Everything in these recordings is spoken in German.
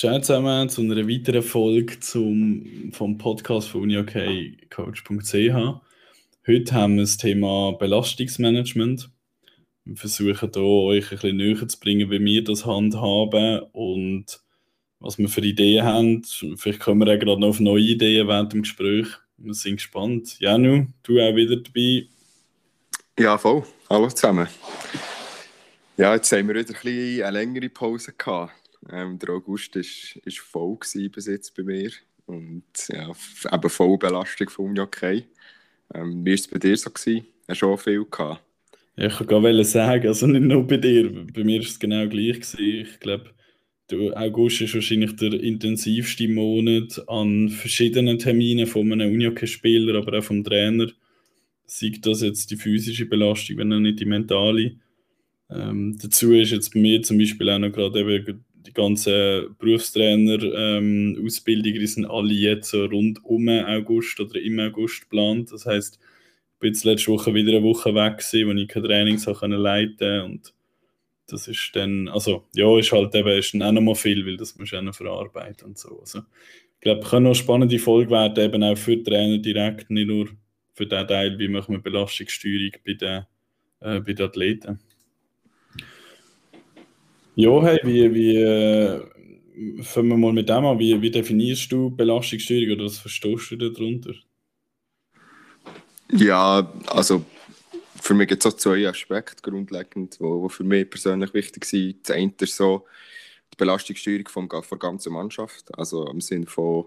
Ciao zusammen zu einer weiteren Folge zum, vom Podcast von uniokcoach.ch. Heute haben wir das Thema Belastungsmanagement. Wir versuchen hier euch ein bisschen näher zu bringen, wie wir das handhaben und was wir für Ideen haben. Vielleicht kommen wir auch gerade noch auf neue Ideen während dem Gespräch. Wir sind gespannt. Janu, du auch wieder dabei. Ja, voll. Hallo zusammen. Ja, jetzt haben wir wieder ein bisschen eine längere Pause gehabt. Ähm, der August ist, ist voll bis jetzt bei mir. Und ja, eben voll Belastung von Unihockey. Ähm, wie war es bei dir so? Gewesen? Hast du auch viel gehabt? Ja, ich gerade sagen, also nicht nur bei dir. Bei mir war es genau gleich. Gewesen. Ich glaube, der August ist wahrscheinlich der intensivste Monat an verschiedenen Terminen von einem Unihockey-Spieler, aber auch vom Trainer. Sei das jetzt die physische Belastung, wenn auch nicht die mentale. Ähm, dazu ist jetzt bei mir zum Beispiel auch noch gerade eben die ganzen Berufstrainer-Ausbildungen, ähm, sind alle jetzt so rund um August oder im August geplant. Das heißt, ich bin jetzt letzte Woche wieder eine Woche weg gewesen, wo ich keine Trainings leiten und das ist dann, also ja, ist halt eben ist dann auch noch mal viel, weil das musst du auch noch verarbeiten und so. Also, ich glaube, es kann noch eine spannende Folge werden, eben auch für Trainer direkt, nicht nur für den Teil, wie machen wir Belastungssteuerung bei den, äh, bei den Athleten. Ja, hey, wie, wie äh, fangen wir mal mit dem an. Wie, wie definierst du Belastungssteuerung oder was verstehst du darunter? Ja, also für mich gibt es so zwei Aspekte grundlegend, die für mich persönlich wichtig sind. Das eine ist so die Belastungssteuerung von der ganzen Mannschaft. Also im Sinne von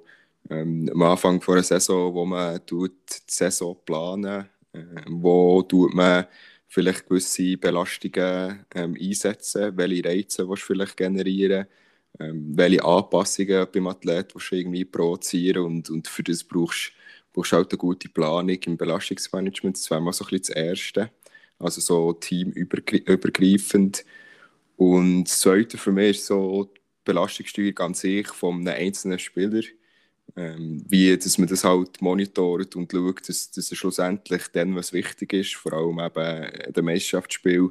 ähm, am Anfang von einer Saison, wo man tut die Saison planen, äh, wo tut man vielleicht gewisse Belastungen ähm, einsetzen, welche Reize du vielleicht generieren, ähm, welche Anpassungen beim Athlet willst du irgendwie provozieren und, und für das brauchst du halt eine gute Planung im Belastungsmanagement. Das wäre mal so ein bisschen das Erste. Also so teamübergreifend. Und das Zweite für mich ist so die Belastungssteuerung an sich von einem einzelnen Spieler. Ähm, wie dass man das halt monitort und schaut, dass, dass er schlussendlich dann, was wichtig ist, vor allem eben in dem Meisterschaftsspiel,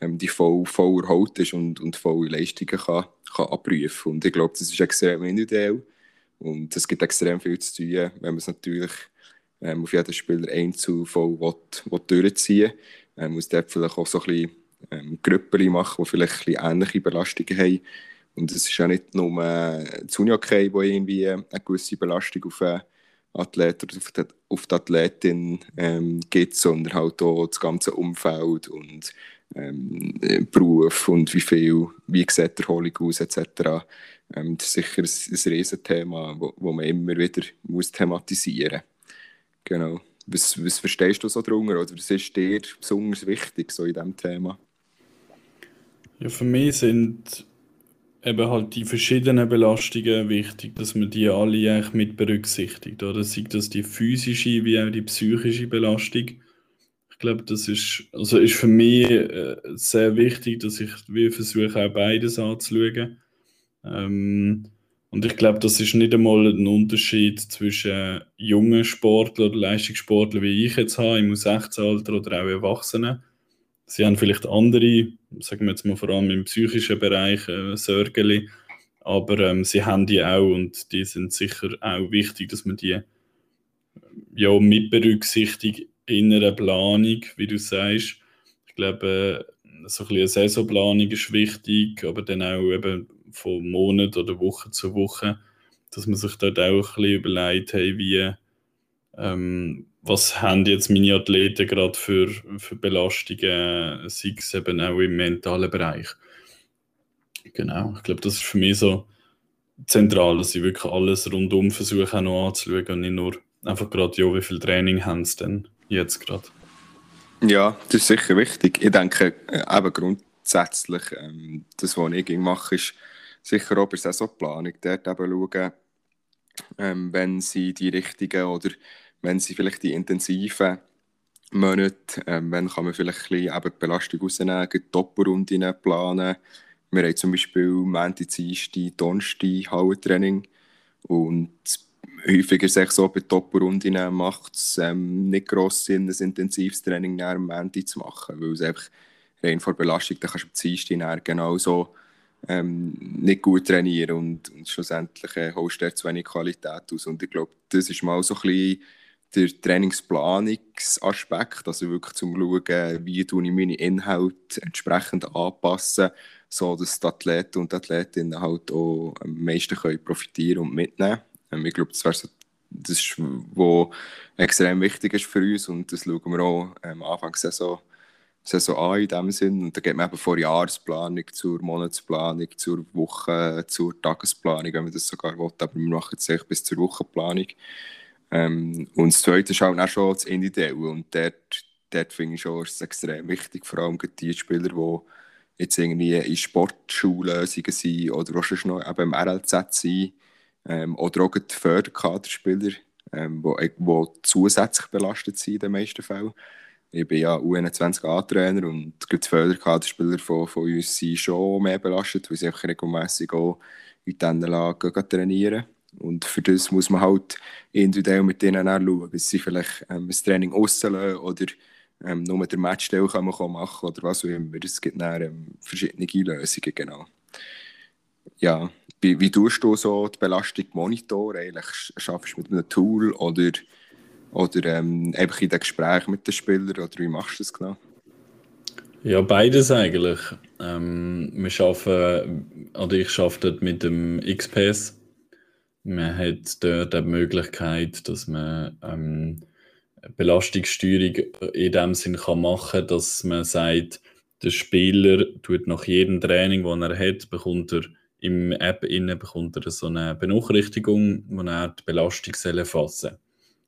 ähm, die voll, voll erholt ist und, und volle Leistungen kann, kann abrufen Und ich glaube, das ist extrem individuell. Und es gibt extrem viel zu tun, wenn man es natürlich ähm, auf jeden Spieler einzeln voll will, will durchziehen will. Man muss dort vielleicht auch so ein bisschen ähm, Gruppen machen, die vielleicht ein bisschen ähnliche Belastungen haben. Und es ist ja nicht nur äh, das Unihockey, wo irgendwie eine gewisse Belastung auf einen Athlet oder auf die, Athletin ähm, gibt, sondern halt auch das ganze Umfeld und ähm, Beruf und wie viel, wie sieht die Erholung aus etc. Ähm, das ist sicher ein, ein Riesenthema, wo man immer wieder muss thematisieren muss. Genau. Was, was verstehst du so darunter oder was ist dir besonders wichtig so in diesem Thema? Ja, für mich sind eben halt die verschiedenen Belastungen wichtig, dass man die alle eigentlich mit berücksichtigt. Oder sei das die physische wie auch die psychische Belastung. Ich glaube, das ist, also ist für mich äh, sehr wichtig, dass ich versuche, auch beides anzuschauen. Ähm, und ich glaube, das ist nicht einmal ein Unterschied zwischen jungen Sportlern oder Leistungssportlern, wie ich jetzt habe, im U16-Alter oder auch Erwachsenen. Sie haben vielleicht andere, sagen wir jetzt mal vor allem im psychischen Bereich, äh, Sorgen, aber ähm, sie haben die auch und die sind sicher auch wichtig, dass man die ja, mit berücksichtigt in einer Planung, wie du sagst. Ich glaube, äh, so ein bisschen eine Saisonplanung ist wichtig, aber dann auch eben von Monat oder Woche zu Woche, dass man sich dort auch ein bisschen überlegt, hey, wie, ähm, was haben jetzt meine Athleten gerade für, für Belastungen, sei es eben auch im mentalen Bereich. Genau, ich glaube, das ist für mich so zentral, dass ich wirklich alles rundum versuche auch noch anzuschauen und nicht nur einfach gerade, ja, wie viel Training haben sie denn jetzt gerade. Ja, das ist sicher wichtig. Ich denke, äh, eben grundsätzlich, ähm, das, was ich mache, ist sicher auch bei Saisonplanung dort eben schauen, ähm, wenn sie die richtigen oder wenn sie vielleicht die intensiven Monate, ähm, wenn kann man vielleicht ein bisschen eben die Belastung rausnehmen, Doppelrunden planen. Wir haben zum Beispiel Montag, Dienstag, Donnerstag Hallentraining und häufig ist es so, bei Doppelrunden macht es ähm, nicht gross Sinn, ein intensives Training am Montag zu machen, weil es einfach rein vor Belastung, dann kannst du am Dienstag genauso ähm, nicht gut trainieren und, und schlussendlich äh, holst du zu wenig Qualität aus. Und ich glaube, das ist mal so ein bisschen der Trainingsplanungsaspekt, also wirklich zum Schauen, wie ich meine Inhalte entsprechend anpassen, so dass die Athleten und Athletinnen halt auch am meisten können profitieren und mitnehmen. Ähm, ich glaube, das wäre so das ist, was extrem wichtig ist für uns und das schauen wir auch am Anfang der Saison Saison an in dem Sinn. Und da geht man eben vor Jahresplanung, zur Monatsplanung, zur Woche, zur Tagesplanung, wenn man das sogar will. Aber wir machen es bis zur Wochenplanung. Ähm, und das Zweite ist halt auch schon das Individuelle. Und dort, dort finde ich schon, ist extrem wichtig, vor allem die Spieler, die jetzt irgendwie in Sportschullösungen sind oder auch schon noch eben im RLZ sind. Ähm, oder auch die Förderkaderspieler, ähm, die zusätzlich belastet sind in den meisten Fällen ich bin ja U21A-Trainer und die Förderkaderspieler von, von uns sind schon mehr belastet, weil sie einfach regelmässig auch in diesen Lagen trainieren. Und für das muss man halt individuell mit denen auch schauen, bis sie vielleicht ähm, das Training rauslassen oder ähm, nur mit der Matchstelle kann man machen oder was auch immer. Es gibt dann ähm, verschiedene Lösungen, genau. Ja, wie, wie tust du so die Belastung monitoren? Eigentlich schaffst du mit einem Tool oder oder ähm, einfach in den Gesprächen mit den Spielern? Oder wie machst du das genau? Ja, beides eigentlich. Ähm, wir arbeiten, oder ich arbeite mit dem XPS. Man hat dort die Möglichkeit, dass man ähm, Belastungssteuerung in dem Sinn kann machen kann, dass man sagt, der Spieler tut nach jedem Training, das er hat, bekommt er im App innen bekommt er so eine Benachrichtigung, wo er die Belastung erfassen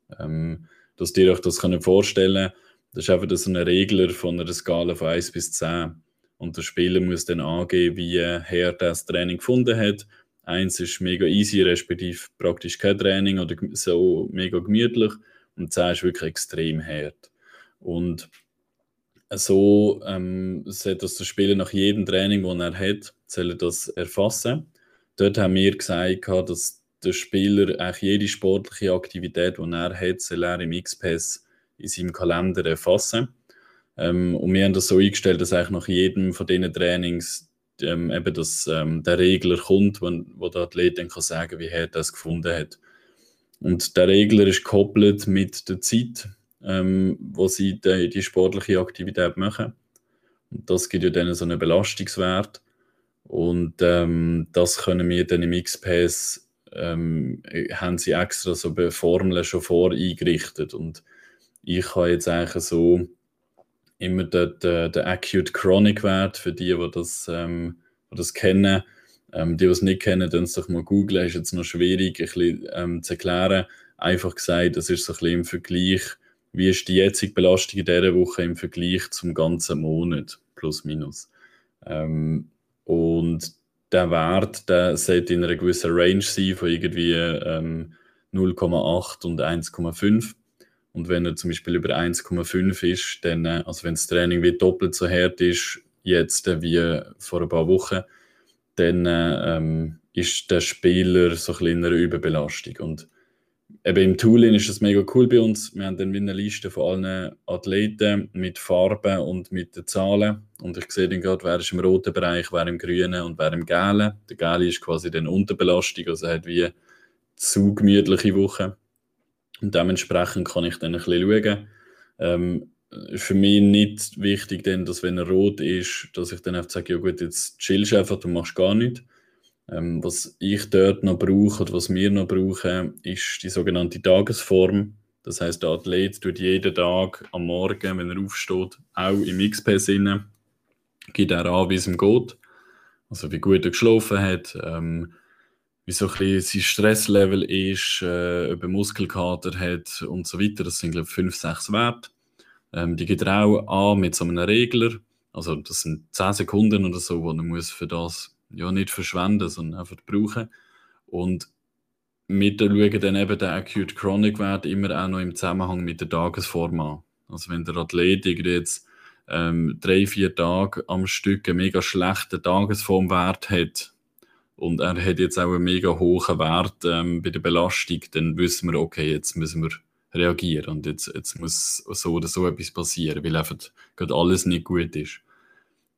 soll. Ähm, dass ihr euch das könnt vorstellen das ist einfach so ein Regler von einer Skala von 1 bis 10. Und der Spieler muss dann angeben, wie er das Training gefunden hat. Eins ist mega easy, respektive praktisch kein Training oder so mega gemütlich. Und 10 ist wirklich extrem hart. Und so ähm, sollte das der Spieler nach jedem Training, das er hat, soll das erfassen. Dort haben wir gesagt, dass der Spieler eigentlich jede sportliche Aktivität, die er hat, soll er im XPS in seinem Kalender erfassen. Ähm, und wir haben das so eingestellt, dass eigentlich nach jedem von diesen Trainings ähm, eben das, ähm, der Regler kommt, wo, wo der Athlet dann kann sagen wie er das gefunden hat. Und der Regler ist gekoppelt mit der Zeit, ähm, wo sie die, die sportliche Aktivität machen. Und das gibt ja dann so einen Belastungswert. Und ähm, das können wir dann im XPS ähm, haben sie extra so Formeln schon vor eingerichtet. Und ich habe jetzt eigentlich so immer den, den, den Acute Chronic Wert für die, die das, ähm, die das kennen. Ähm, die, die es nicht kennen, können es doch mal googeln. Ist jetzt noch schwierig ein bisschen, ähm, zu erklären. Einfach gesagt, das ist so ein bisschen im Vergleich, wie ist die jetzige Belastung in dieser Woche im Vergleich zum ganzen Monat, plus minus. Ähm, und der Wert, der sollte in einer gewissen Range sein von irgendwie ähm, 0,8 und 1,5. Und wenn er zum Beispiel über 1,5 ist, dann, äh, also wenn das Training wie doppelt so hart ist, jetzt äh, wie vor ein paar Wochen, dann äh, ähm, ist der Spieler so ein bisschen in einer Überbelastung. Und eben im Tooling ist das mega cool bei uns. Wir haben dann eine Liste von allen Athleten mit Farben und mit den Zahlen. Und ich sehe dann gerade, wer ist im roten Bereich, wer im grünen und wer im gelben. Der gelbe ist quasi dann Unterbelastung, also hat wie zu gemütliche Woche. Und dementsprechend kann ich dann ein bisschen schauen. Ähm, für mich nicht wichtig, denn, dass wenn er rot ist, dass ich dann einfach sage, ja gut, jetzt chillst du einfach, du machst gar nichts ähm, was ich dort noch brauche oder was wir noch brauchen, ist die sogenannte Tagesform. Das heißt, der Athlet tut jeden Tag am Morgen, wenn er aufsteht, auch im XP Sinne, gibt er an, wie es ihm geht. Also wie gut er geschlafen hat, ähm, wie so ein bisschen sein Stresslevel ist, äh, ob er Muskelkater hat und so weiter. Das sind, glaube ich, fünf, sechs Werte. Ähm, die gibt er auch an mit so einem Regler. Also das sind zehn Sekunden oder so, wo er muss für das ja, nicht verschwenden, sondern einfach brauchen. Und wir schauen dann eben den Acute Chronic Wert immer auch noch im Zusammenhang mit der Tagesform an. Also wenn der Athlet jetzt ähm, drei, vier Tage am Stück einen mega schlechten Tagesformwert hat und er hat jetzt auch einen mega hohen Wert ähm, bei der Belastung, dann wissen wir, okay, jetzt müssen wir reagieren und jetzt, jetzt muss so oder so etwas passieren, weil einfach gerade alles nicht gut ist.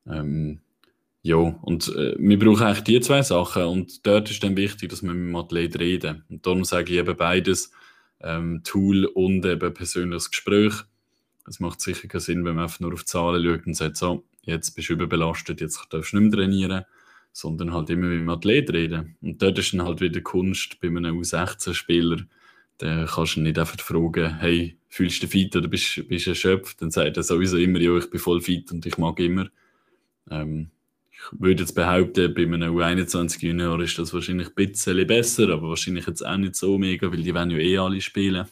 Ähm, ja, und äh, wir brauchen eigentlich die zwei Sachen und dort ist dann wichtig, dass wir mit dem Athlet reden. Und darum sage ich eben beides, ähm, Tool und eben persönliches Gespräch. Es macht sicher keinen Sinn, wenn man einfach nur auf Zahlen schaut und sagt, so, jetzt bist du überbelastet, jetzt darfst du nicht mehr trainieren, sondern halt immer mit dem Athlet reden. Und dort ist dann halt wieder Kunst bei einem U16-Spieler, da kannst du nicht einfach fragen, hey, fühlst du dich fit oder bist, bist du erschöpft? Dann sagt er sowieso immer, ja, ich bin voll fit und ich mag immer. Ähm, ich würde jetzt behaupten, bei einem U21-Junior ist das wahrscheinlich ein bisschen besser, aber wahrscheinlich jetzt auch nicht so mega, weil die werden ja eh alle spielen.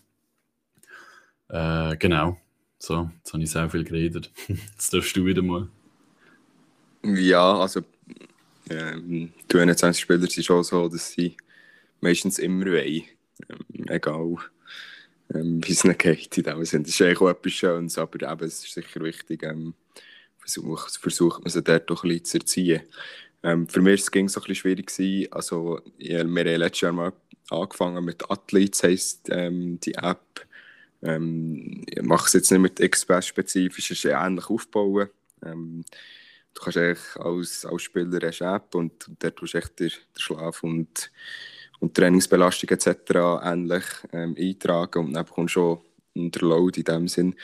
Äh, genau. So, jetzt habe ich sehr viel geredet. Jetzt darfst du wieder mal. Ja, also ähm, die U21-Spieler sind schon so, dass sie meistens immer wollen. Ähm, egal, ähm, wie es ihnen geht in dem Sinne. Das ist eigentlich auch etwas Schönes, aber eben, es ist sicher wichtig, ähm, versucht, versucht man sie dort doch ein bisschen zu erziehen. Ähm, für mich ging es so ein bisschen schwierig. Gewesen. Also, wir haben letztes Jahr mal angefangen mit Athletes, heisst ähm, die App. Ähm, ich mache es jetzt nicht mit Expert-spezifisch, es ist ähnlich aufbauen. Ähm, du kannst eigentlich als, als Spieler eine App und, und dort tust du echt den, den Schlaf und, und Trainingsbelastung etc. ähnlich ähm, eintragen und dann bekommst du schon unter Load in dem Sinn.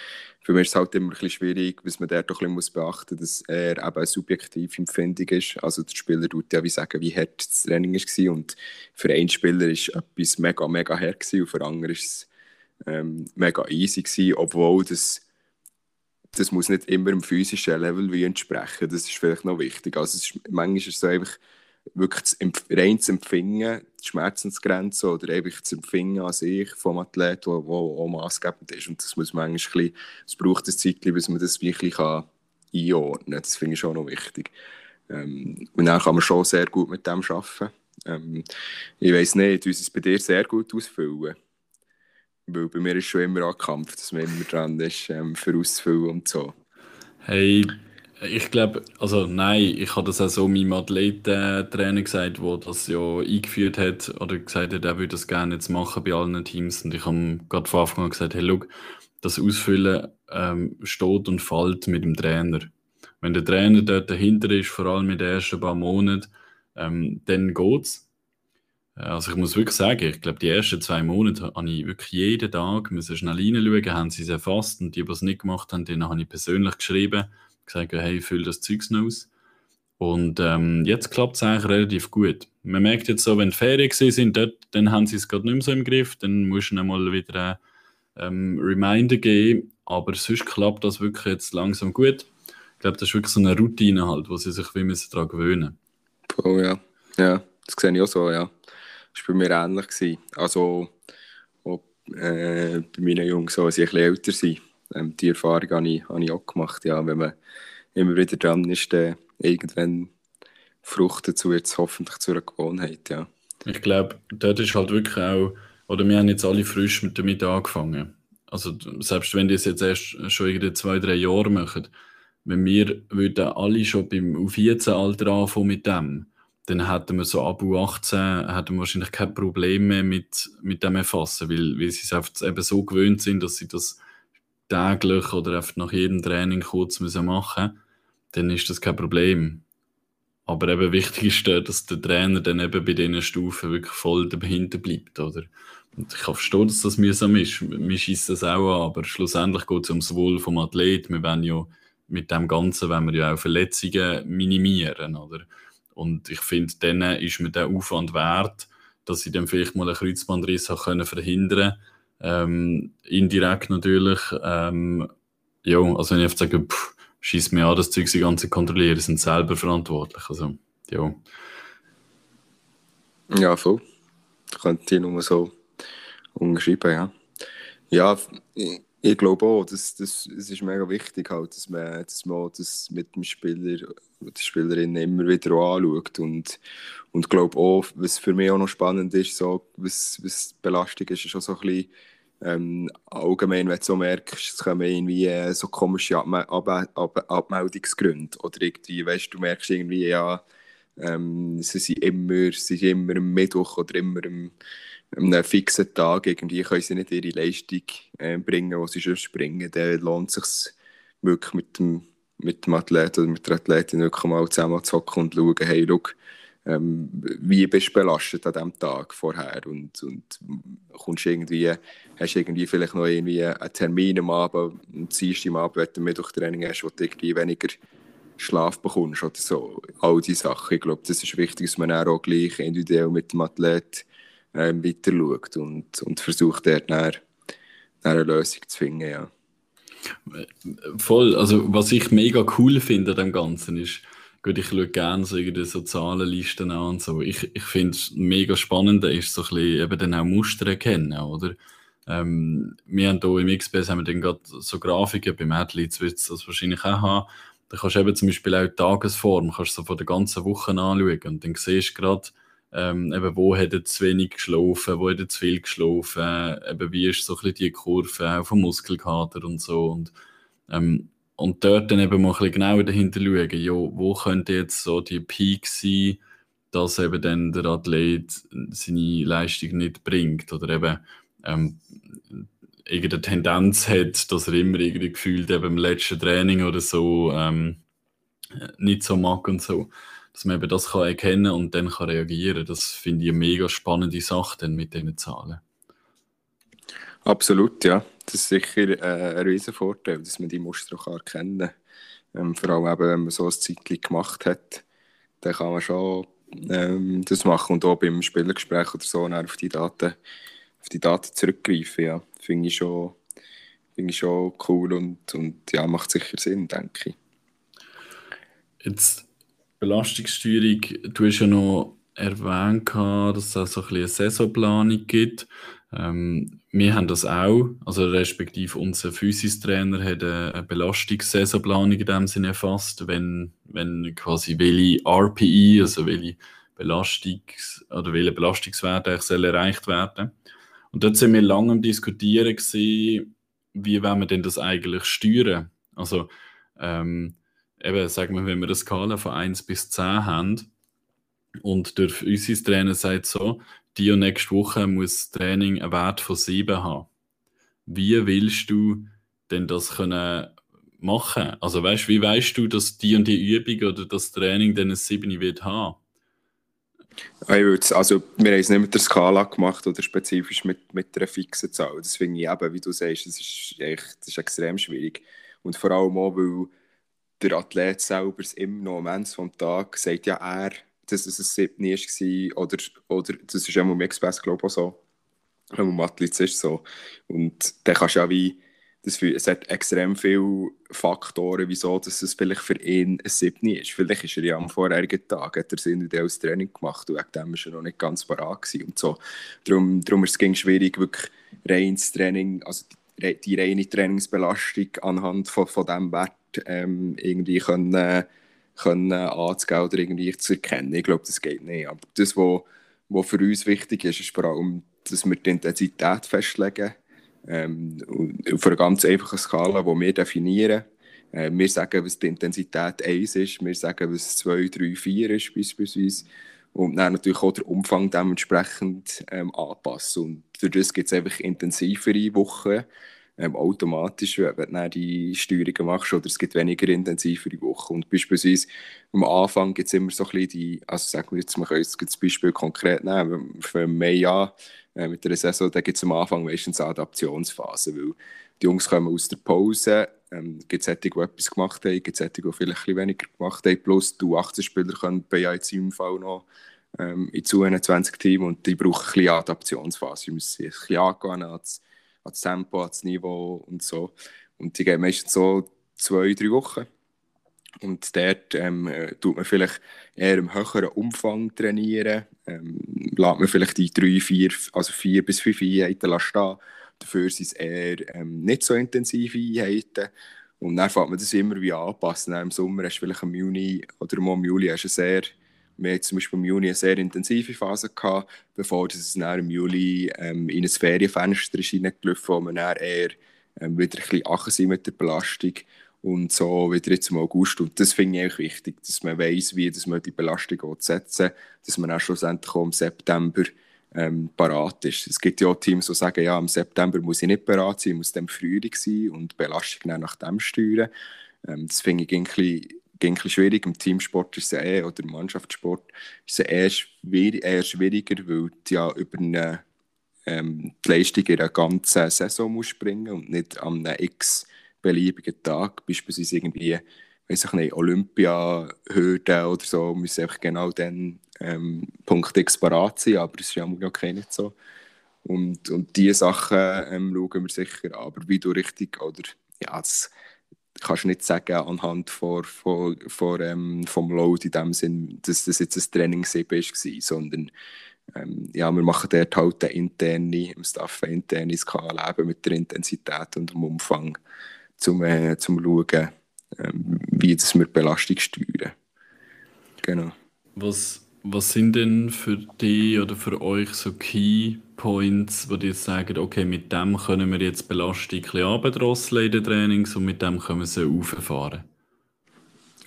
Für mich ist es halt immer ein bisschen schwierig, was man dort doch ein bisschen beachten muss, dass er eben eine subjektive Empfindung ist. Also der Spieler tut ja wie sagen, wie hart das Training war und für einen Spieler ist etwas mega, mega hart und für andere ist es ähm, mega easy gewesen, obwohl das das muss nicht immer im physischen Level wie entsprechen. Das ist vielleicht noch wichtig. Also ist, manchmal ist es so einfach wirklich das rein zu empfinden, die Schmerzensgrenze oder einfach zu empfinden an sich vom Athlet, der auch maßgebend ist. Und das muss manchmal ein bisschen, es braucht ein Zeitchen, bis man das wirklich kann einordnen kann. Das finde ich schon noch wichtig. Ähm, und dann kann man schon sehr gut mit dem arbeiten. Ähm, ich weiß nicht, wie es bei dir sehr gut ausfüllen. Weil bei mir ist schon immer angekämpft, dass man immer dran ist, ähm, für auszufüllen und so. Hey, ich glaube, also nein, ich habe das auch so meinem Athletentrainer gesagt, der das ja eingeführt hat oder gesagt hat, er würde das gerne jetzt machen bei allen Teams. Und ich habe gerade von Anfang an gesagt, hey, schau, das Ausfüllen ähm, steht und fällt mit dem Trainer. Wenn der Trainer dort dahinter ist, vor allem in den ersten paar Monaten, ähm, dann es. Also ich muss wirklich sagen, ich glaube, die ersten zwei Monate habe ich wirklich jeden Tag müssen schnell reinschauen, haben sie es erfasst und die, die es nicht gemacht haben, denen habe ich persönlich geschrieben gesagt, hey, füll das Zeugs aus. Und ähm, jetzt klappt es eigentlich relativ gut. Man merkt jetzt so, wenn die Ferien sind, dort, dann haben sie es gerade nicht mehr so im Griff, dann muss du mal wieder einen ähm, Reminder geben. Aber sonst klappt das wirklich jetzt langsam gut. Ich glaube, das ist wirklich so eine Routine halt, wo sie sich wie müssen daran gewöhnen Oh ja, ja, das sehe ich auch so, ja. War bei mir ähnlich. Gewesen. Also, auch, äh, bei meinen Jungs, als sie bisschen älter sind, ähm, die Erfahrung habe ich, habe ich auch gemacht. Ja, wenn man immer wieder dran ist, dann irgendwann Frucht dazu jetzt hoffentlich zu einer Gewohnheit. Ja. Ich glaube, dort ist halt wirklich auch, oder wir haben jetzt alle frisch mit damit angefangen. Also selbst wenn die es jetzt erst schon irgendwie zwei, drei Jahre machen, wenn wir würden alle schon beim U14-Alter anfangen mit dem, dann hätten wir so ab U18 hätten wir wahrscheinlich kein Problem mehr mit, mit dem Erfassen, weil, weil sie es einfach eben so gewöhnt sind, dass sie das täglich oder nach jedem Training kurz müssen machen dann ist das kein Problem. Aber eben wichtig ist, dass der Trainer dann eben bei diesen Stufen wirklich voll dahinter bleibt, oder? Und ich kann verstehen, dass das mühsam ist. Mir schießt das auch an, aber schlussendlich geht es ums Wohl vom Athlet. Wir wollen ja mit dem Ganzen wenn wir ja auch Verletzungen minimieren, oder? Und ich finde, dann ist mir der Aufwand wert, dass ich dann vielleicht mal einen Kreuzbandriss verhindern können ähm, indirekt natürlich. Ähm, ja, also wenn ich einfach sage, schießt mir an, das Zeug die ganze kontrollieren, sind selber verantwortlich. Also, ja. Ja, voll. Ich könnte die nur so umschreiben, ja. Ja, Ich glaube auch, das, das, das ist mega wichtig, halt, dass man, dass man das mit dem Spieler, mit der Spielerin immer wieder anschaut. Und, und glaube auch, was für mich auch noch spannend ist, so, was, was Belastung ist, ist auch so ein bisschen ähm, allgemein, wenn du so merkst, es kommen irgendwie äh, so komische Ab Ab Ab Abmeldungsgründe. Oder irgendwie, weißt du, merkst irgendwie, ja, ähm, sie sind immer, sie sind immer am Mittwoch oder immer am, einem fixen Tag. Irgendwie können sie nicht ihre Leistung äh, bringen, die sie schon springen. Dann lohnt es sich wirklich mit dem, mit dem Athleten oder mit der Athletin wirklich mal zusammen zu hocken und schauen, hey, schau, ähm, wie bist du belastet an diesem Tag vorher und, und kommst irgendwie, hast irgendwie vielleicht noch irgendwie einen Termin am Abend, am Dienstag am Abend, wenn du Mittwochtraining hast, wo du irgendwie weniger Schlaf bekommst oder so. All diese Sachen. Ich glaube, das ist wichtig, dass man auch gleich individuell mit dem Athlet ähm, weiter schaut und, und versucht, dort eine, eine Lösung zu finden. Ja. Voll. Also, was ich mega cool finde an dem Ganzen ist, Gut, ich schaue gerne so, so Zahlenlisten an und so. Ich, ich finde es mega spannend, ist so ein bisschen eben dann auch Muster erkennen, oder? Ähm, wir haben hier im XPS haben wir dann gerade so Grafiken, beim Athletes wird es das wahrscheinlich auch haben. Da kannst du eben zum Beispiel auch die Tagesform, kannst du so von der ganzen Woche anschauen und dann siehst du gerade, ähm, eben, wo hat er zu wenig geschlafen, wo hat er zu viel geschlafen, eben, wie ist so ein bisschen die Kurve vom Muskelkater und so. Und ähm, und dort dann eben mal ein bisschen genauer dahinter schauen, ja, wo könnte jetzt so die Peak sein, dass eben dann der Athlet seine Leistung nicht bringt oder eben ähm, irgendeine Tendenz hat, dass er immer irgendwie gefühlt eben im letzten Training oder so ähm, nicht so mag und so. Dass man eben das kann erkennen und dann kann reagieren. Das finde ich eine mega spannende Sache dann mit diesen Zahlen. Absolut, ja. Das ist sicher äh, ein riesen Vorteil, dass man die Muster auch erkennen kann. Ähm, vor allem eben, wenn man so ein Zeitchen gemacht hat, dann kann man schon ähm, das machen und auch beim Spielergespräch oder so auf die Daten, auf die Daten zurückgreifen. Ja. Finde ich, schon, ich schon cool und, und ja, macht sicher Sinn, denke ich. Jetzt Belastungssteuerung, du hast ja noch erwähnt, dass es auch so ein bisschen eine Saisonplanung gibt. Ähm, wir haben das auch, also respektive unser Physistrainer hat eine Belastungssaisonplanung in dem Sinne erfasst, wenn, wenn quasi welche RPI, also welche Belastungs- oder welche Belastungswerte soll erreicht werden. Und dort sind wir lange am Diskutieren gewesen, wie wollen wir denn das eigentlich steuern? Also ähm, eben, sagen wir, wenn wir eine Skala von 1 bis 10 haben und der Physistrainer sagt so, die und nächste Woche muss das Training einen Wert von 7 haben. Wie willst du denn das können machen? Also weißt, wie weißt du, dass die und die Übung oder das Training dann ein 7 wird haben? Also, wir haben es nicht mit der Skala gemacht oder spezifisch mit, mit einer fixen Zahl. Das finde ich eben, wie du sagst, das ist, echt, das ist extrem schwierig. Und vor allem auch, weil der Athlet selber im Moment vom Tag sagt ja, er dass es ein 7 war oder, oder das ist auch im Express, glaube ich, auch so. Am Matlitz ist so. Und dann kannst du auch wie, das es hat extrem viele Faktoren, wieso dass es vielleicht für ihn ein 7 ist. Vielleicht ist er ja am vorherigen Tag, hat er sein individuelles Training gemacht und wegen dem war er noch nicht ganz parat und so. Darum, darum ist es schwierig, wirklich reines Training, also die, die reine Trainingsbelastung anhand von, von diesem Wert ähm, irgendwie können, äh, können anzugehen oder irgendwie zu erkennen. Ich glaube, das geht nicht. Aber das, was, für uns wichtig ist, ist vor allem, dass wir die Intensität festlegen. Ähm, auf einer ganz einfachen Skala, die wir definieren. Äh, wir sagen, was die Intensität 1 ist, wir sagen, was 2, 3, 4 ist beispielsweise. Und dann natürlich auch der Umfang dementsprechend ähm, anpassen. Und durch das gibt es einfach intensivere Wochen, ähm, automatisch, wenn du die Steuerungen machst, oder es gibt weniger intensivere Wochen. Und beispielsweise am Anfang gibt es immer so ein bisschen die, also sagen wir jetzt, man kann jetzt das Beispiel konkret nehmen, für Mai an, äh, mit der Saison, da gibt es am Anfang meistens eine Adaptionsphase, weil die Jungs kommen aus der Pause, ähm, gibt es solche, die etwas gemacht haben, gibt es solche, die vielleicht ein weniger gemacht haben, plus die 18 Spieler können bei ja jetzt im Fall noch ähm, in 22 Team und die brauchen ein bisschen Adaptionsphase, sie müssen sich ein bisschen angehen ans Tempo, ans Niveau und so. Und die gehen meistens so zwei, drei Wochen. Und dort ähm, äh, tut man vielleicht eher im höheren Umfang trainieren. Ähm, lässt man vielleicht die drei, vier, also vier bis fünf Einheiten stehen. dafür sind es eher ähm, nicht so intensive Einheiten. Und dann fängt man das immer wie anpassen. Im Sommer hast du vielleicht im Juni oder im Juli hast du sehr, wir hatten zum Beispiel im Juni eine sehr intensive Phase gehabt, bevor es dann im Juli ähm, in ein Ferienfenster ist wo man dann eher ähm, wieder ein bisschen achen mit der Belastung und so wieder jetzt im August. Und das finde ich eigentlich wichtig, dass man weiß, wie dass man die Belastung setzen dass man auch schlussendlich auch im September ähm, parat ist. Es gibt ja auch Teams, die sagen, ja, im September muss ich nicht parat sein, ich muss dem Frühling sein und die Belastung dann nach dem steuern. Ähm, das finde ich ein bisschen schwierig. Im Teamsport ist es eh, oder im Mannschaftssport ist es eher, schwierig, eher schwieriger, weil du ja über eine, ähm, die Leistung in einer ganzen Saison muss springen und nicht an einem x beliebigen Tag, beispielsweise irgendwie weiß ich nicht, Olympia-Hürden oder so, müssen einfach genau dann ähm, Punkt X parat sein, aber das ist ja auch nicht so. Und, und diese Sachen ähm, schauen wir sicher. Aber wie du richtig, oder ja, das kannst du nicht sagen anhand von, von, von, ähm, vom Load in dem Sinn, dass das jetzt ein Training war, sondern ähm, ja, wir machen dort halt eine interne, im Staff eine interne Skala mit der Intensität und dem Umfang, um äh, zum schauen, ähm, wie das wir die Belastung steuern. Genau. Was was sind denn für dich oder für euch so Key Points, wo ihr jetzt sagt, okay, mit dem können wir jetzt Belastung ein bisschen in den Trainings und mit dem können wir sie auffahren?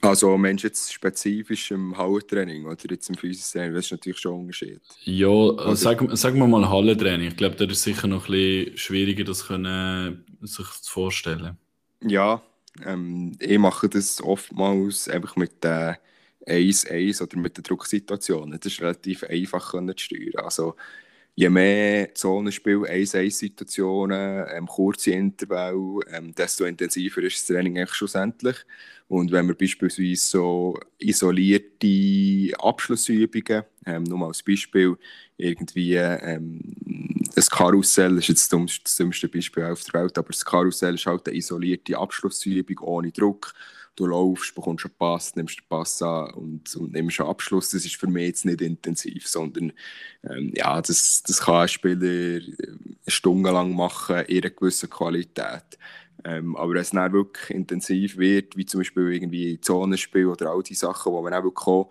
Also Mensch jetzt spezifisch im Hallentraining oder jetzt im Physitraining, das ist natürlich schon ein Unterschied. Ja, oder? sagen sag wir mal Hallentraining. Ich glaube, da ist sicher noch ein bisschen schwieriger, das können, sich zu vorstellen. Ja, ähm, ich mache das oftmals einfach mit den 1-1 oder mit den Drucksituationen. Das ist relativ einfach zu steuern. Also, je mehr Zonenspiel, 1-1-Situationen, ähm, kurze Intervalle, ähm, desto intensiver ist das Training eigentlich schlussendlich. Und wenn wir beispielsweise so isolierte Abschlussübungen, ähm, nur mal als Beispiel, irgendwie ähm, ein Karussell, das ist jetzt das dümmste Beispiel auf der Welt, aber das Karussell ist halt eine isolierte Abschlussübung ohne Druck du laufst, bekommst einen Pass, nimmst den Pass an und, und nimmst einen Abschluss. Das ist für mich jetzt nicht intensiv, sondern ähm, ja, das, das kann ein Spieler äh, stundenlang machen in einer gewissen Qualität. Ähm, aber wenn es dann wirklich intensiv wird, wie zum Beispiel irgendwie Zonenspiel oder all die Sachen, wo man auch wirklich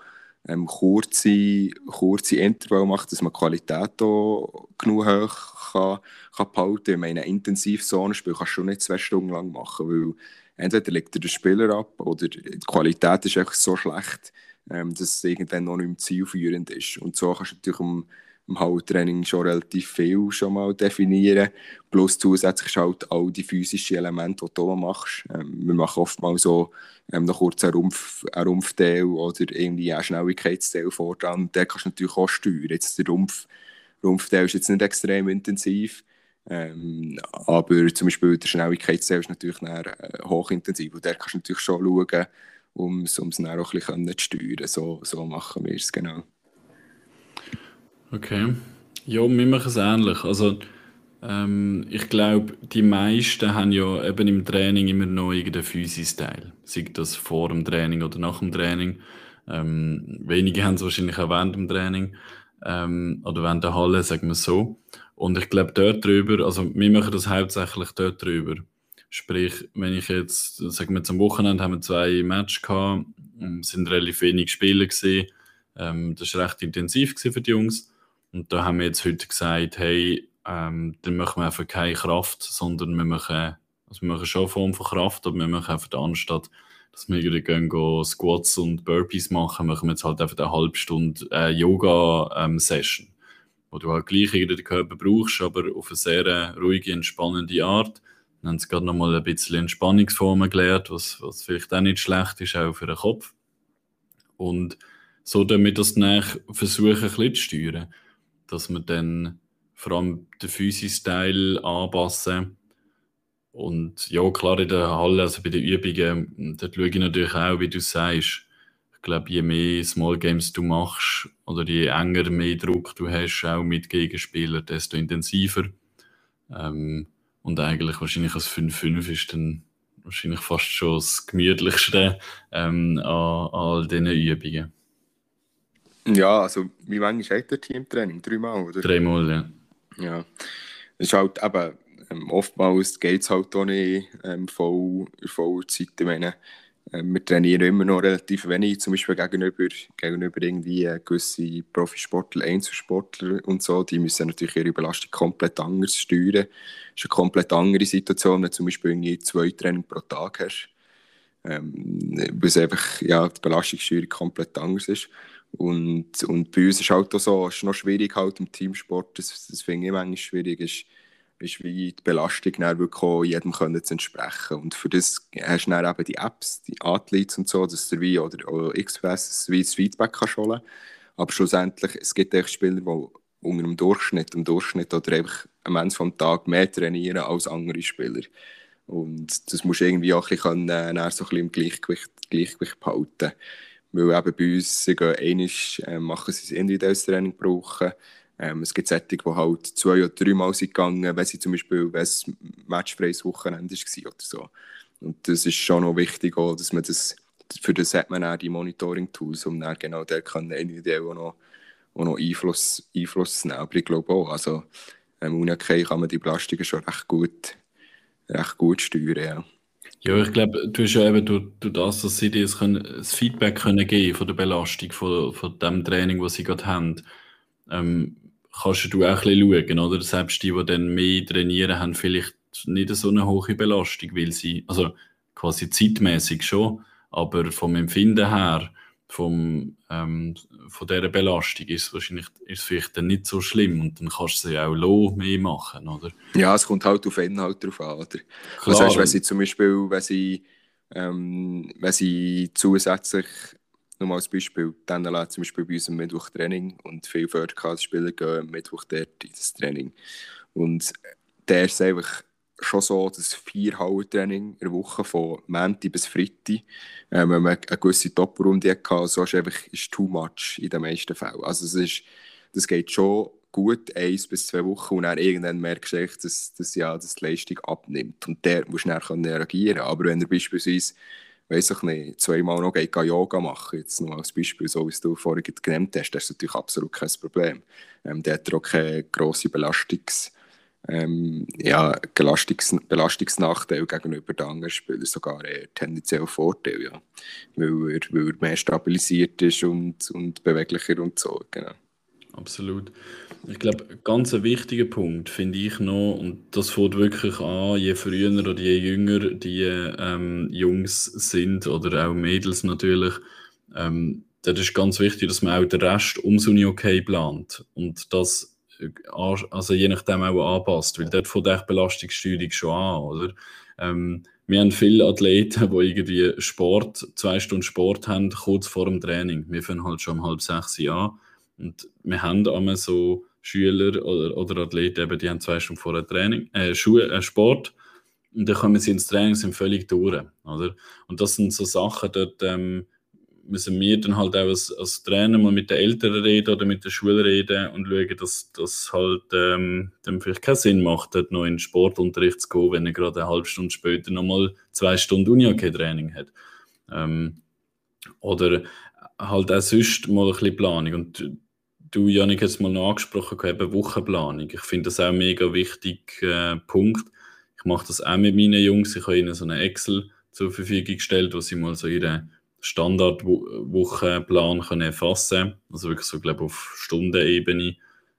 ähm, kurze, kurze Intervall macht, dass man die Qualität auch genug hoch kann, kann behalten. Ich meine, ein intensives Zonenspiel kannst du schon nicht zwei Stunden lang machen, weil entweder legt er den Spieler ab oder die Qualität ist einfach so schlecht, ähm, dass es irgendwann noch nicht mehr zielführend ist. Und so kannst du natürlich im, im Halttraining schon relativ viel schon mal definieren. Plus zusätzlich halt all die physischen Elemente, die du machst. Ähm, wir machen oft mal so ähm, noch kurz einen, Rumpf, einen Rumpfteil oder irgendwie einen Schnelligkeitsteil voran. Den kannst du natürlich auch steuern. Jetzt der Rumpf, Rumpfteil ist jetzt nicht extrem intensiv. Ähm, aber zum Beispiel der Schnelligkeitsteil ist natürlich dann, äh, hochintensiv und der kannst du natürlich schon schauen, um es dann auch ein bisschen zu steuern. So, so machen wir es, genau. Okay. Ja, wir machen es ähnlich. Also, ähm, ich glaube, die meisten haben ja eben im Training immer noch irgendeinen Physis-Teil. Sei das vor dem Training oder nach dem Training. Ähm, wenige haben es wahrscheinlich auch während dem Training ähm, oder während der Halle, sagen wir so. Und ich glaube, dort drüber, also wir machen das hauptsächlich dort drüber. Sprich, wenn ich jetzt, sagen wir am Wochenende haben wir zwei Matches gehabt, ähm, es sind relativ wenig Spiele gesehen. Ähm, das war recht intensiv für die Jungs. Und da haben wir jetzt heute gesagt, hey, ähm, dann machen wir einfach keine Kraft, sondern wir machen, also wir machen schon eine Form von Kraft, aber wir machen einfach anstatt, dass wir irgendwie gehen, gehen Squats und Burpees machen, machen wir jetzt halt einfach eine halbe Stunde äh, Yoga-Session. Ähm, wo du halt gleich den Körper brauchst, aber auf eine sehr ruhige, entspannende Art. Dann haben sie gerade nochmal ein bisschen Entspannungsformen gelernt, was, was vielleicht auch nicht schlecht ist, auch für den Kopf. Und so damit das dann versuchen, ein bisschen zu steuern, dass wir dann vor allem den physischen Teil anpassen. Und ja, klar, in der Halle, also bei den Übungen, dort schaue ich natürlich auch, wie du sagst, glaube, je mehr Small Games du machst oder je enger mehr Druck du hast, auch mit Gegenspielern, desto intensiver. Ähm, und eigentlich wahrscheinlich als 5-5 ist dann wahrscheinlich fast schon das gemütlichste ähm, an, an all diesen Übungen. Ja, also wie lange ist der Teamtraining? Dreimal, oder? Dreimal, ja. Ja. Es ist halt eben Ähm, oftmals geht es halt auch nicht ähm, voll, in voller Zeit. Ich meine, wir trainieren immer noch relativ wenig, zum Beispiel gegenüber, gegenüber irgendwie äh, gewisse Profisportler, Einzelsportler und so. Die müssen natürlich ihre Belastung komplett anders steuern. Das ist eine komplett andere Situation, wenn du zum Beispiel irgendwie zwei Training pro Tag hast. Ähm, weil einfach, ja, die Belastungssteuerung komplett anders ist. Und, und bei uns ist halt auch so, ist noch schwierig halt im Teamsport, das, das finde ich manchmal schwierig, ist, ist wie die Belastung wirklich jedem können zu entsprechen. Und für das hast du dann eben die Apps, die Athletes und so, dass du wie, oder, oder XPS, wie das Feedback kannst holen Aber schlussendlich, es gibt echt Spieler, die unter dem Durchschnitt, im Durchschnitt oder einfach am Ende des Tages mehr trainieren als andere Spieler. Und das musst du irgendwie auch ein bisschen, äh, so ein bisschen im Gleichgewicht, Gleichgewicht behalten. Weil eben bei uns, sie gehen einmal, äh, machen sie ein individuelles Training brauchen. Ähm, es gibt solche, die halt zwei oder drei Mal sind gegangen, wenn sie zum Beispiel, wenn es matchfreies Wochenende war oder so. Und das ist schon noch wichtig, auch, dass man das, für das hat man auch die Monitoring-Tools, um dann genau der kann individuell auch noch, auch noch Einfluss, Einfluss nehmen. Aber ich glaube auch, also ähm, Unikei kann man die Belastungen schon recht gut, recht gut steuern, ja. Ja, ich glaube, du hast ja eben durch, durch das, dass sie dir das, das Feedback können geben von der Belastung, von, von dem Training, das sie gerade haben, ähm, kannst du auch ein bisschen schauen, oder? Selbst die, die dann mehr trainieren, haben vielleicht nicht so eine hohe Belastung, weil sie, also quasi zeitmäßig schon, aber vom Empfinden her vom, ähm, von dieser Belastung ist es wahrscheinlich ist vielleicht dann nicht so schlimm und dann kannst du sie auch low mehr machen, oder? Ja, es kommt halt auf den Inhalt drauf an, oder? Klar. Was heißt, wenn sie zum Beispiel, wenn sie, ähm, wenn sie zusätzlich, nur als Beispiel, dann zum Beispiel bei uns am Mittwoch Training und viele Förderkaderspieler gehen am Mittwoch dort in das Training. Und der ist einfach schon so, dass vier Hallentraining in der Woche von Montag bis Freitag, äh, wenn man eine gewisse Top-Runde hatte, so ist einfach ist too much in den meisten Fällen. Also es ist, das geht schon gut, eins bis zwei Wochen und dann irgendwann merkst du dass, dass, ja, dass die Leistung abnimmt. Und der musst du dann reagieren. Aber wenn er beispielsweise weiß ich nicht, zweimal noch geht, Yoga machen, jetzt nur als Beispiel, so wie du vorhin genannt hast, das ist natürlich absolut kein Problem. Ähm, der hat auch keine grosse Belastungs- ähm, ja, Belastungs Belastungsnachteil gegenüber den anderen Spielern, sogar eher tendenziell Vorteil, ja. weil, er, weil er mehr stabilisiert ist und, und beweglicher und so. Genau. Absolut. Ich glaube, ganz ein wichtiger Punkt finde ich noch, und das fängt wirklich an, je früher oder je jünger die ähm, Jungs sind oder auch Mädels natürlich, ähm, das ist ganz wichtig, dass man auch den Rest ums Uni-Okay plant und das also je nachdem auch anpasst, weil dort fängt die Belastungssteuerung schon an, oder? Ähm, wir haben viele Athleten, die irgendwie Sport, zwei Stunden Sport haben, kurz vor dem Training. Wir fangen halt schon um halb sechs an und wir haben einmal so Schüler oder, oder Athleten, eben, die haben zwei Stunden vorher Training, äh, Schule, äh, Sport und dann kommen sie ins Training sind völlig durch, oder? Und das sind so Sachen, dort ähm, müssen wir dann halt auch als, als Trainer mal mit den Eltern reden oder mit der Schule reden und schauen, dass das halt ähm, dann vielleicht keinen Sinn macht, dort noch in den Sportunterricht zu gehen, wenn er gerade eine halbe Stunde später nochmal zwei Stunden Uni-Training hat. Ähm, oder halt auch sonst mal ein bisschen Planung. Und du, Janik, es mal noch angesprochen, eben Wochenplanung. Ich finde das auch ein mega wichtiger äh, Punkt. Ich mache das auch mit meinen Jungs. Ich habe ihnen so eine Excel zur Verfügung gestellt, wo sie mal so ihre Standardwochenplan können erfassen Also wirklich so, glaube auf Stundenebene,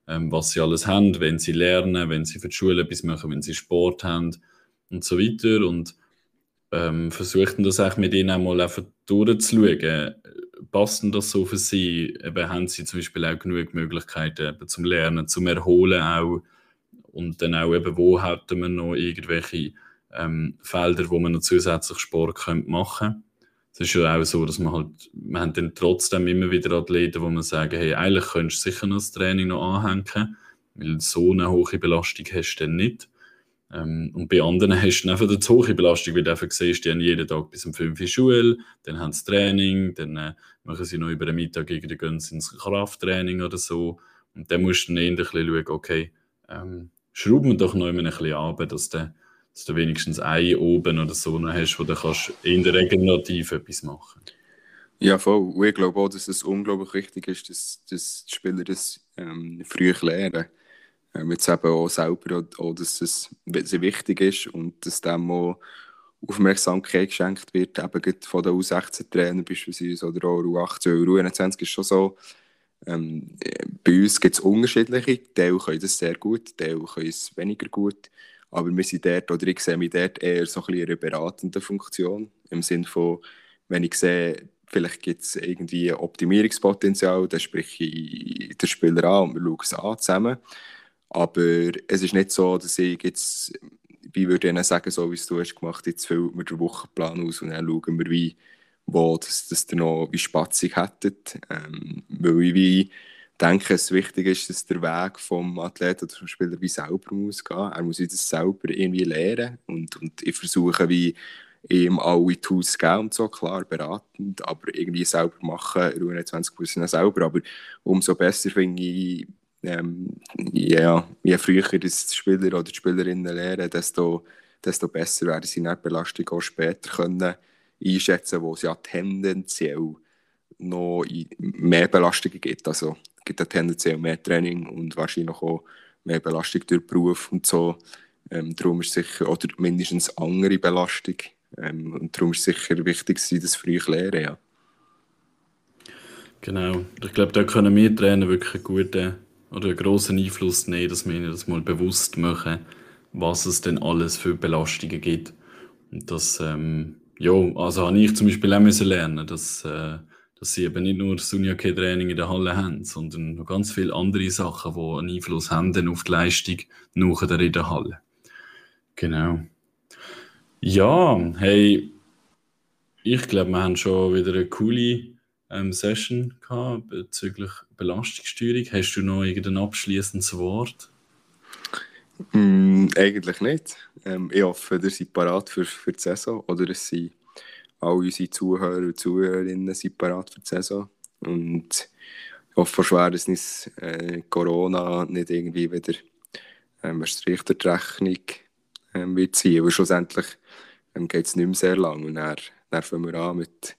ähm, was sie alles haben, wenn sie lernen, wenn sie für die Schule etwas machen, wenn sie Sport haben und so weiter. Und ähm, versuchten das auch mit ihnen einmal einfach durchzuschauen. Passt das so für sie? Eben, haben sie zum Beispiel auch genug Möglichkeiten eben, zum Lernen, zum Erholen auch? Und dann auch eben, wo hätten wir noch irgendwelche ähm, Felder, wo man noch zusätzlich Sport machen könnte? es ist ja auch so, dass man halt, wir haben dann trotzdem immer wieder Athleten, wo man sagen, hey, eigentlich könntest du sicher noch das Training noch anhängen, weil so eine hohe Belastung hast du dann nicht. Ähm, und bei anderen hast du einfach eine zu hohe Belastung, weil du einfach siehst, die haben jeden Tag bis um 5 Uhr Schule, dann haben sie Training, dann äh, machen sie noch über den Mittag irgendwie gehen sie ins Krafttraining oder so. Und dann musst du dann ein schauen, okay, ähm, schrauben wir doch noch immer ein bisschen ab, dass der dass du wenigstens ein oben oder so noch hast, wo du kannst in der Regenerative etwas machen Ja, voll. Und ich glaube auch, dass es unglaublich wichtig ist, dass, dass die Spieler das ähm, früh lernen. Ähm, jetzt eben auch selber, auch, dass es sehr wichtig ist und dass dem auch Aufmerksamkeit geschenkt wird, eben von den U16-Trainern beispielsweise oder auch U18 oder U21 ist schon so, ähm, bei uns gibt es unterschiedliche, Teil können das sehr gut, Teil können es weniger gut, aber wir sind dort, oder ich sehe mich dort eher so ein bisschen in einer beratenden Funktion, im Sinne von, wenn ich sehe, vielleicht gibt es irgendwie Optimierungspotenzial, dann spreche ich den Spieler an und wir schauen es an zusammen. Aber es ist nicht so, dass ich jetzt, wie würde ich sagen, so wie es du hast gemacht, jetzt füllt mir den Wochenplan aus und dann schauen wir, wie, wo das, das ihr noch wie spatzig hättet. Ähm, weil ich wie denke, es wichtig ist, dass der Weg vom Athleten oder vom Spieler wie selber muss gehen. Er muss das selber irgendwie lernen und, und ich versuche wie ihm alle Tools geben und so, klar, beratend, aber irgendwie selber machen, Ruhe 20 Prozent selber, aber umso besser finde ich, ähm, ja, je früher das die Spieler oder die Spielerinnen lernen, desto, desto besser werden sie in der Belastung auch später können einschätzen, wo es ja tendenziell noch mehr Belastungen gibt. Also es gibt ja tendenziell mehr Training und wahrscheinlich auch mehr Belastung durch Beruf und so. Ähm, darum ist sicher, oder mindestens andere Belastung. Ähm, und darum ist sicher wichtig, dass sie das früh lernen. Ja. Genau. Ich glaube, da können wir Trainer wirklich einen guten oder grossen Einfluss nehmen, dass wir ihnen das mal bewusst machen, was es denn alles für Belastungen gibt. Und das ähm, ja, also habe ich zum Beispiel auch müssen lernen, dass, äh, dass sie eben nicht nur das Unihockey-Training in der Halle haben, sondern noch ganz viele andere Sachen, die einen Einfluss haben auf die Leistung nachher in der Halle. Genau. Ja, hey, ich glaube, wir haben schon wieder eine coole ähm, Session gehabt bezüglich Belastungssteuerung. Hast du noch irgendein abschließendes Wort? Mm, eigentlich nicht. Ähm, ich hoffe, ihr seid parat für, für die Saison oder es sind alle unsere Zuhörer und Zuhörerinnen sind parat für die Saison. Und ich hoffe schwer, dass nicht äh, Corona nicht irgendwie wieder ähm, ein Strich ähm, wird ziehen. Aber schlussendlich ähm, geht es nicht mehr sehr lang und dann, dann fangen wir an mit,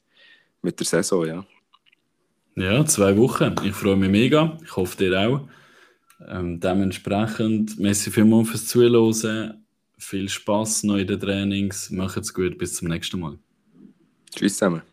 mit der Saison. Ja. Ja, zwei Wochen. Ich freue mich mega. Ich hoffe, dir auch. Ähm, dementsprechend, merci vielmals fürs Zuhören. Viel Spaß noch in den Trainings. Macht's gut, bis zum nächsten Mal. Tschüss zusammen.